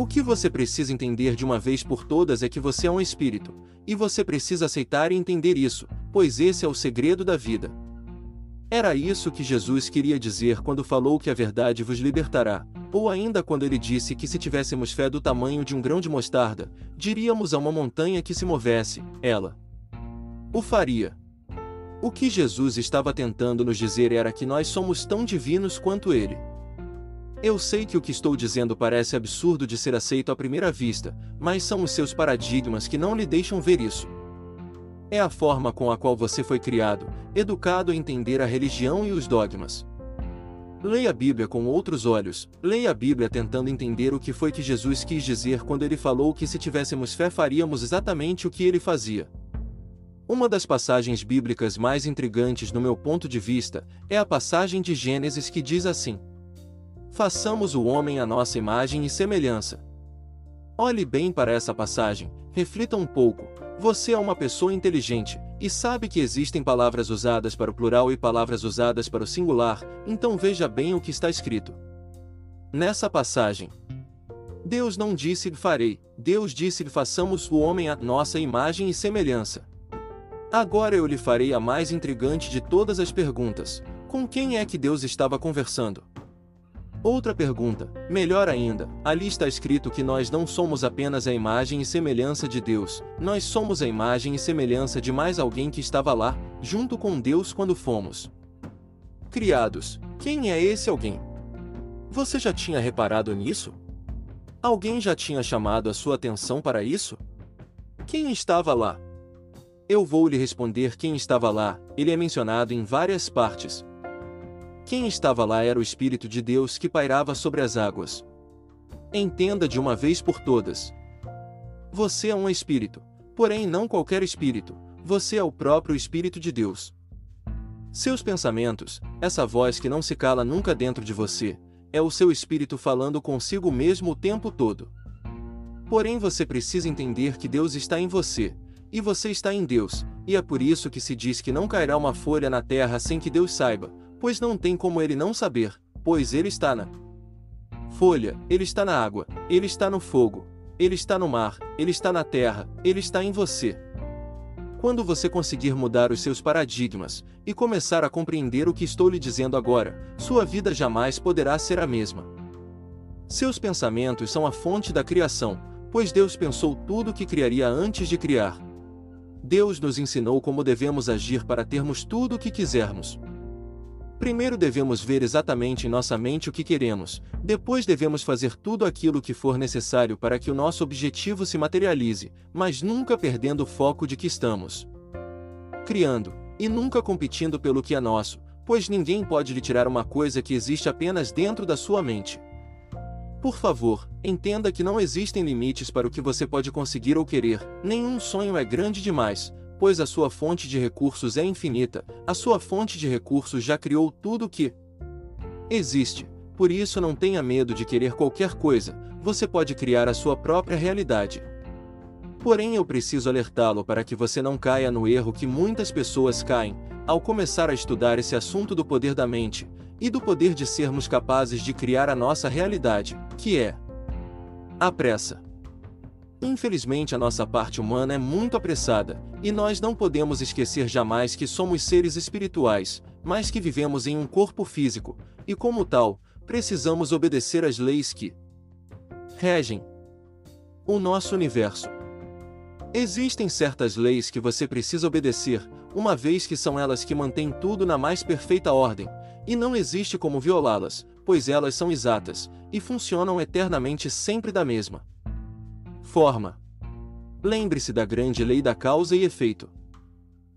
O que você precisa entender de uma vez por todas é que você é um espírito, e você precisa aceitar e entender isso, pois esse é o segredo da vida. Era isso que Jesus queria dizer quando falou que a verdade vos libertará, ou ainda quando ele disse que se tivéssemos fé do tamanho de um grão de mostarda, diríamos a uma montanha que se movesse, ela o faria. O que Jesus estava tentando nos dizer era que nós somos tão divinos quanto ele. Eu sei que o que estou dizendo parece absurdo de ser aceito à primeira vista, mas são os seus paradigmas que não lhe deixam ver isso. É a forma com a qual você foi criado, educado a entender a religião e os dogmas. Leia a Bíblia com outros olhos, leia a Bíblia tentando entender o que foi que Jesus quis dizer quando ele falou que se tivéssemos fé faríamos exatamente o que ele fazia. Uma das passagens bíblicas mais intrigantes no meu ponto de vista é a passagem de Gênesis que diz assim: Façamos o homem à nossa imagem e semelhança. Olhe bem para essa passagem, reflita um pouco. Você é uma pessoa inteligente e sabe que existem palavras usadas para o plural e palavras usadas para o singular, então veja bem o que está escrito. Nessa passagem, Deus não disse farei, Deus disse façamos o homem à nossa imagem e semelhança. Agora eu lhe farei a mais intrigante de todas as perguntas: com quem é que Deus estava conversando? Outra pergunta, melhor ainda, ali está escrito que nós não somos apenas a imagem e semelhança de Deus, nós somos a imagem e semelhança de mais alguém que estava lá, junto com Deus quando fomos criados. Quem é esse alguém? Você já tinha reparado nisso? Alguém já tinha chamado a sua atenção para isso? Quem estava lá? Eu vou lhe responder quem estava lá, ele é mencionado em várias partes, quem estava lá era o Espírito de Deus que pairava sobre as águas. Entenda de uma vez por todas. Você é um espírito, porém não qualquer espírito, você é o próprio Espírito de Deus. Seus pensamentos, essa voz que não se cala nunca dentro de você, é o seu espírito falando consigo mesmo o tempo todo. Porém você precisa entender que Deus está em você, e você está em Deus, e é por isso que se diz que não cairá uma folha na terra sem que Deus saiba, pois não tem como ele não saber, pois ele está na folha, ele está na água, ele está no fogo, ele está no mar, ele está na terra, ele está em você. Quando você conseguir mudar os seus paradigmas e começar a compreender o que estou lhe dizendo agora, sua vida jamais poderá ser a mesma. Seus pensamentos são a fonte da criação, pois Deus pensou tudo o que criaria antes de criar. Deus nos ensinou como devemos agir para termos tudo o que quisermos. Primeiro devemos ver exatamente em nossa mente o que queremos, depois devemos fazer tudo aquilo que for necessário para que o nosso objetivo se materialize, mas nunca perdendo o foco de que estamos criando, e nunca competindo pelo que é nosso, pois ninguém pode lhe tirar uma coisa que existe apenas dentro da sua mente. Por favor, entenda que não existem limites para o que você pode conseguir ou querer, nenhum sonho é grande demais, pois a sua fonte de recursos é infinita, a sua fonte de recursos já criou tudo o que existe. Por isso não tenha medo de querer qualquer coisa, você pode criar a sua própria realidade. Porém, eu preciso alertá-lo para que você não caia no erro que muitas pessoas caem, ao começar a estudar esse assunto do poder da mente, e do poder de sermos capazes de criar a nossa realidade, que é a pressa. Infelizmente, a nossa parte humana é muito apressada, e nós não podemos esquecer jamais que somos seres espirituais, mas que vivemos em um corpo físico, e como tal, precisamos obedecer às leis que regem O nosso universo. Existem certas leis que você precisa obedecer, uma vez que são elas que mantêm tudo na mais perfeita ordem, e não existe como violá-las, pois elas são exatas e funcionam eternamente sempre da mesma forma. Lembre-se da grande lei da causa e efeito.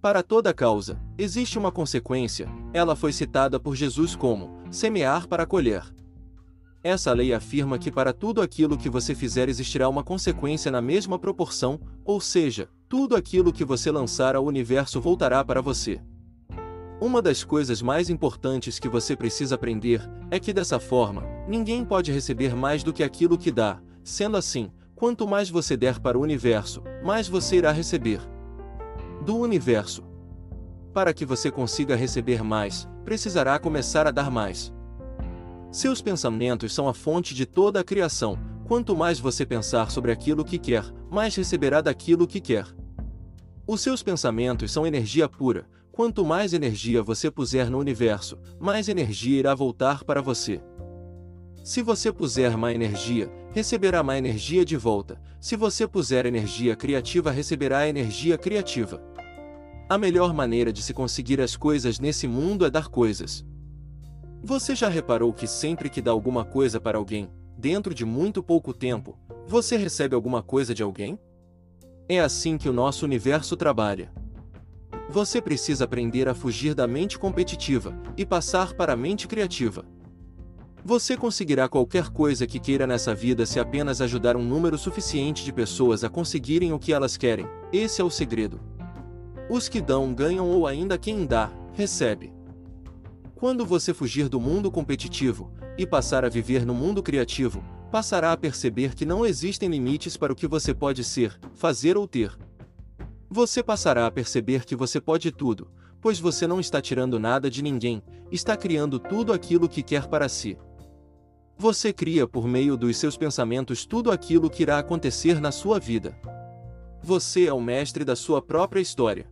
Para toda causa, existe uma consequência, ela foi citada por Jesus como semear para colher. Essa lei afirma que para tudo aquilo que você fizer existirá uma consequência na mesma proporção, ou seja, tudo aquilo que você lançar ao universo voltará para você. Uma das coisas mais importantes que você precisa aprender é que dessa forma, ninguém pode receber mais do que aquilo que dá. Sendo assim, quanto mais você der para o universo, mais você irá receber do universo. Para que você consiga receber mais, precisará começar a dar mais. Seus pensamentos são a fonte de toda a criação. Quanto mais você pensar sobre aquilo que quer, mais receberá daquilo que quer. Os seus pensamentos são energia pura. Quanto mais energia você puser no universo, mais energia irá voltar para você. Se você puser má energia, receberá má energia de volta. Se você puser energia criativa, receberá energia criativa. A melhor maneira de se conseguir as coisas nesse mundo é dar coisas. Você já reparou que sempre que dá alguma coisa para alguém, dentro de muito pouco tempo, você recebe alguma coisa de alguém? É assim que o nosso universo trabalha. Você precisa aprender a fugir da mente competitiva e passar para a mente criativa. Você conseguirá qualquer coisa que queira nessa vida se apenas ajudar um número suficiente de pessoas a conseguirem o que elas querem. Esse é o segredo. Os que dão ganham ou ainda quem dá, recebe. Quando você fugir do mundo competitivo e passar a viver no mundo criativo, passará a perceber que não existem limites para o que você pode ser, fazer ou ter. Você passará a perceber que você pode tudo, pois você não está tirando nada de ninguém, está criando tudo aquilo que quer para si. Você cria por meio dos seus pensamentos tudo aquilo que irá acontecer na sua vida. Você é o mestre da sua própria história.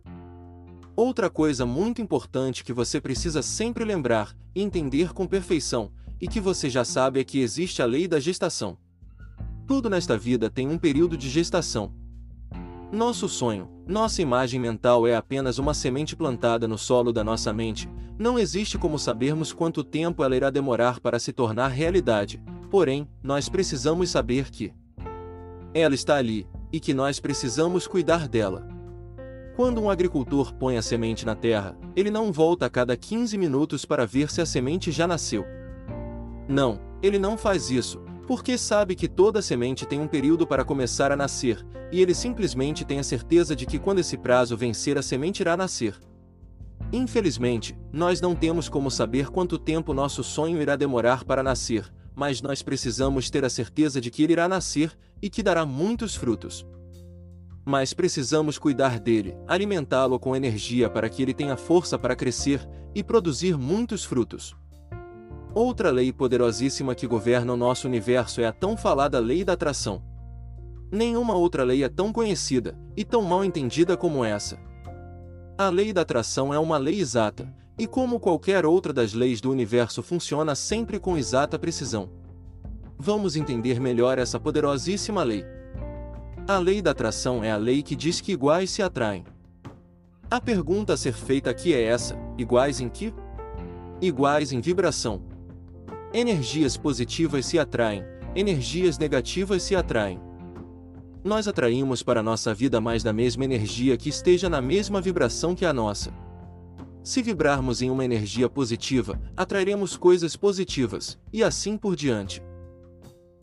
Outra coisa muito importante que você precisa sempre lembrar entender com perfeição, e que você já sabe é que existe a lei da gestação. Tudo nesta vida tem um período de gestação. Nosso sonho, nossa imagem mental é apenas uma semente plantada no solo da nossa mente, não existe como sabermos quanto tempo ela irá demorar para se tornar realidade, porém, nós precisamos saber que ela está ali, e que nós precisamos cuidar dela. Quando um agricultor põe a semente na terra, ele não volta a cada 15 minutos para ver se a semente já nasceu. Não, ele não faz isso, porque sabe que toda semente tem um período para começar a nascer, e ele simplesmente tem a certeza de que quando esse prazo vencer a semente irá nascer. Infelizmente, nós não temos como saber quanto tempo nosso sonho irá demorar para nascer, mas nós precisamos ter a certeza de que ele irá nascer e que dará muitos frutos mas precisamos cuidar dele, alimentá-lo com energia para que ele tenha força para crescer e produzir muitos frutos. Outra lei poderosíssima que governa o nosso universo é a tão falada lei da atração. Nenhuma outra lei é tão conhecida e tão mal entendida como essa. A lei da atração é uma lei exata, e como qualquer outra das leis do universo funciona sempre com exata precisão. Vamos entender melhor essa poderosíssima lei. A lei da atração é a lei que diz que iguais se atraem. A pergunta a ser feita aqui é essa: iguais em que? Iguais em vibração. Energias positivas se atraem, energias negativas se atraem. Nós atraímos para nossa vida mais da mesma energia que esteja na mesma vibração que a nossa. Se vibrarmos em uma energia positiva, atrairemos coisas positivas, e assim por diante.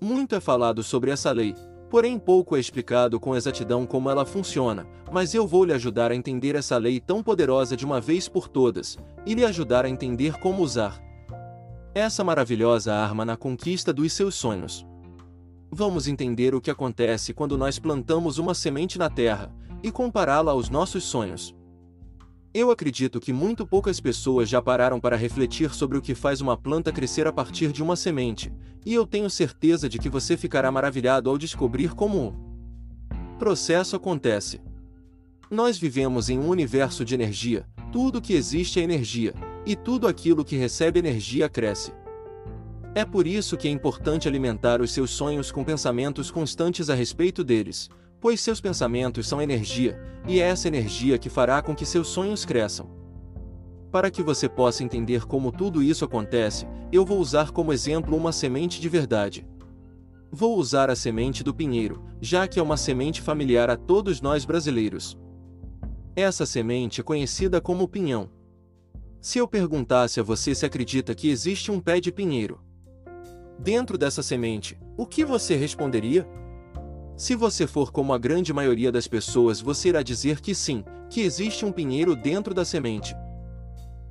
Muito é falado sobre essa lei, Porém, pouco é explicado com exatidão como ela funciona, mas eu vou lhe ajudar a entender essa lei tão poderosa de uma vez por todas, e lhe ajudar a entender como usar essa maravilhosa arma na conquista dos seus sonhos. Vamos entender o que acontece quando nós plantamos uma semente na terra e compará-la aos nossos sonhos. Eu acredito que muito poucas pessoas já pararam para refletir sobre o que faz uma planta crescer a partir de uma semente, e eu tenho certeza de que você ficará maravilhado ao descobrir como o processo acontece. Nós vivemos em um universo de energia, tudo que existe é energia, e tudo aquilo que recebe energia cresce. É por isso que é importante alimentar os seus sonhos com pensamentos constantes a respeito deles, pois seus pensamentos são energia, e é essa energia que fará com que seus sonhos cresçam. Para que você possa entender como tudo isso acontece, eu vou usar como exemplo uma semente de verdade. Vou usar a semente do pinheiro, já que é uma semente familiar a todos nós brasileiros. Essa semente é conhecida como pinhão. Se eu perguntasse a você se acredita que existe um pé de pinheiro dentro dessa semente, o que você responderia? Se você for como a grande maioria das pessoas, você irá dizer que sim, que existe um pinheiro dentro da semente.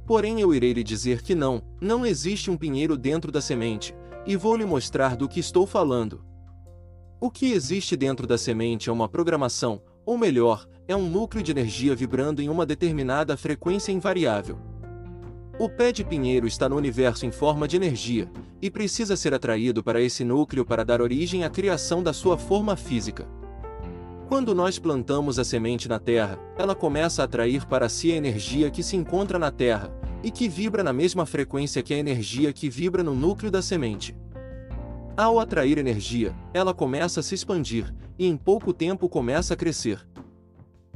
Porém, eu irei lhe dizer que não, não existe um pinheiro dentro da semente, e vou lhe mostrar do que estou falando. O que existe dentro da semente é uma programação, ou melhor, é um núcleo de energia vibrando em uma determinada frequência invariável. O pé de pinheiro está no universo em forma de energia, e precisa ser atraído para esse núcleo para dar origem à criação da sua forma física. Quando nós plantamos a semente na terra, ela começa a atrair para si a energia que se encontra na terra, e que vibra na mesma frequência que a energia que vibra no núcleo da semente. Ao atrair energia, ela começa a se expandir, e em pouco tempo começa a crescer.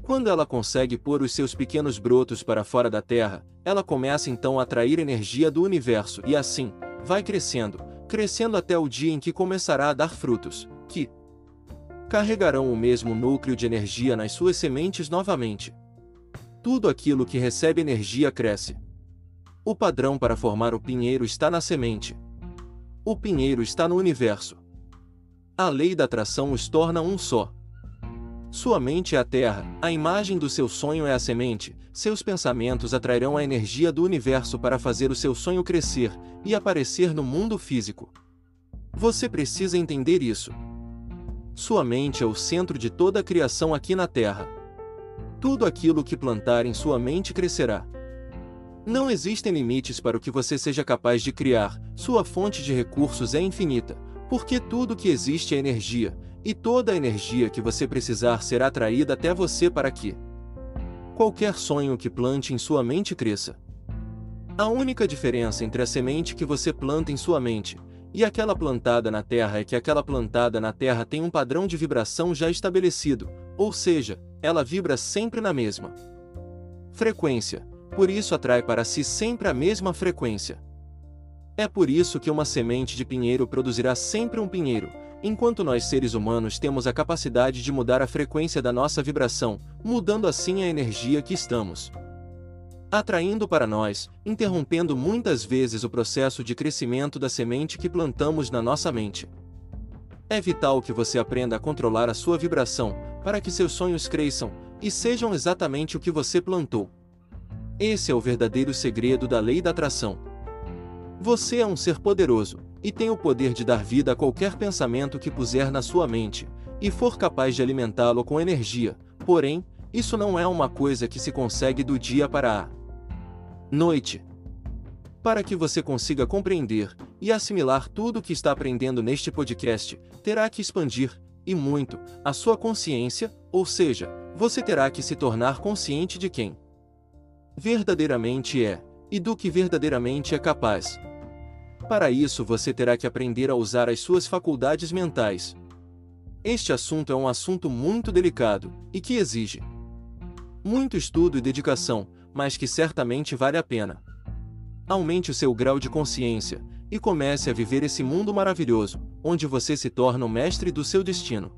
Quando ela consegue pôr os seus pequenos brotos para fora da Terra, ela começa então a atrair energia do universo e assim, vai crescendo, crescendo até o dia em que começará a dar frutos, que carregarão o mesmo núcleo de energia nas suas sementes novamente. Tudo aquilo que recebe energia cresce. O padrão para formar o pinheiro está na semente. O pinheiro está no universo. A lei da atração os torna um só. Sua mente é a terra, a imagem do seu sonho é a semente, seus pensamentos atrairão a energia do universo para fazer o seu sonho crescer e aparecer no mundo físico. Você precisa entender isso. Sua mente é o centro de toda a criação aqui na Terra. Tudo aquilo que plantar em sua mente crescerá. Não existem limites para o que você seja capaz de criar, sua fonte de recursos é infinita, porque tudo que existe é energia, e toda a energia que você precisar será atraída até você para que qualquer sonho que plante em sua mente cresça. A única diferença entre a semente que você planta em sua mente e aquela plantada na terra é que aquela plantada na terra tem um padrão de vibração já estabelecido, ou seja, ela vibra sempre na mesma frequência, por isso atrai para si sempre a mesma frequência. É por isso que uma semente de pinheiro produzirá sempre um pinheiro, enquanto nós seres humanos temos a capacidade de mudar a frequência da nossa vibração, mudando assim a energia que estamos atraindo para nós, interrompendo muitas vezes o processo de crescimento da semente que plantamos na nossa mente. É vital que você aprenda a controlar a sua vibração, para que seus sonhos cresçam e sejam exatamente o que você plantou. Esse é o verdadeiro segredo da lei da atração. Você é um ser poderoso e tem o poder de dar vida a qualquer pensamento que puser na sua mente e for capaz de alimentá-lo com energia. Porém, isso não é uma coisa que se consegue do dia para a noite. Para que você consiga compreender e assimilar tudo o que está aprendendo neste podcast, terá que expandir, e muito, a sua consciência, ou seja, você terá que se tornar consciente de quem verdadeiramente é, e do que verdadeiramente é capaz. Para isso você terá que aprender a usar as suas faculdades mentais. Este assunto é um assunto muito delicado, e que exige muito estudo e dedicação, mas que certamente vale a pena. Aumente o seu grau de consciência, e comece a viver esse mundo maravilhoso, onde você se torna o mestre do seu destino.